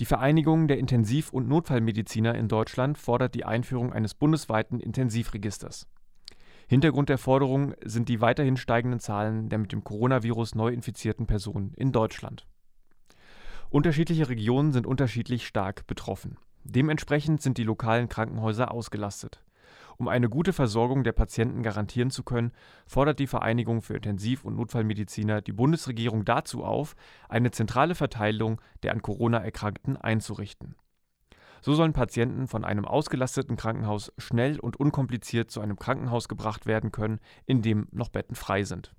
Die Vereinigung der Intensiv und Notfallmediziner in Deutschland fordert die Einführung eines bundesweiten Intensivregisters. Hintergrund der Forderung sind die weiterhin steigenden Zahlen der mit dem Coronavirus neu infizierten Personen in Deutschland. Unterschiedliche Regionen sind unterschiedlich stark betroffen. Dementsprechend sind die lokalen Krankenhäuser ausgelastet. Um eine gute Versorgung der Patienten garantieren zu können, fordert die Vereinigung für Intensiv und Notfallmediziner die Bundesregierung dazu auf, eine zentrale Verteilung der an Corona Erkrankten einzurichten. So sollen Patienten von einem ausgelasteten Krankenhaus schnell und unkompliziert zu einem Krankenhaus gebracht werden können, in dem noch Betten frei sind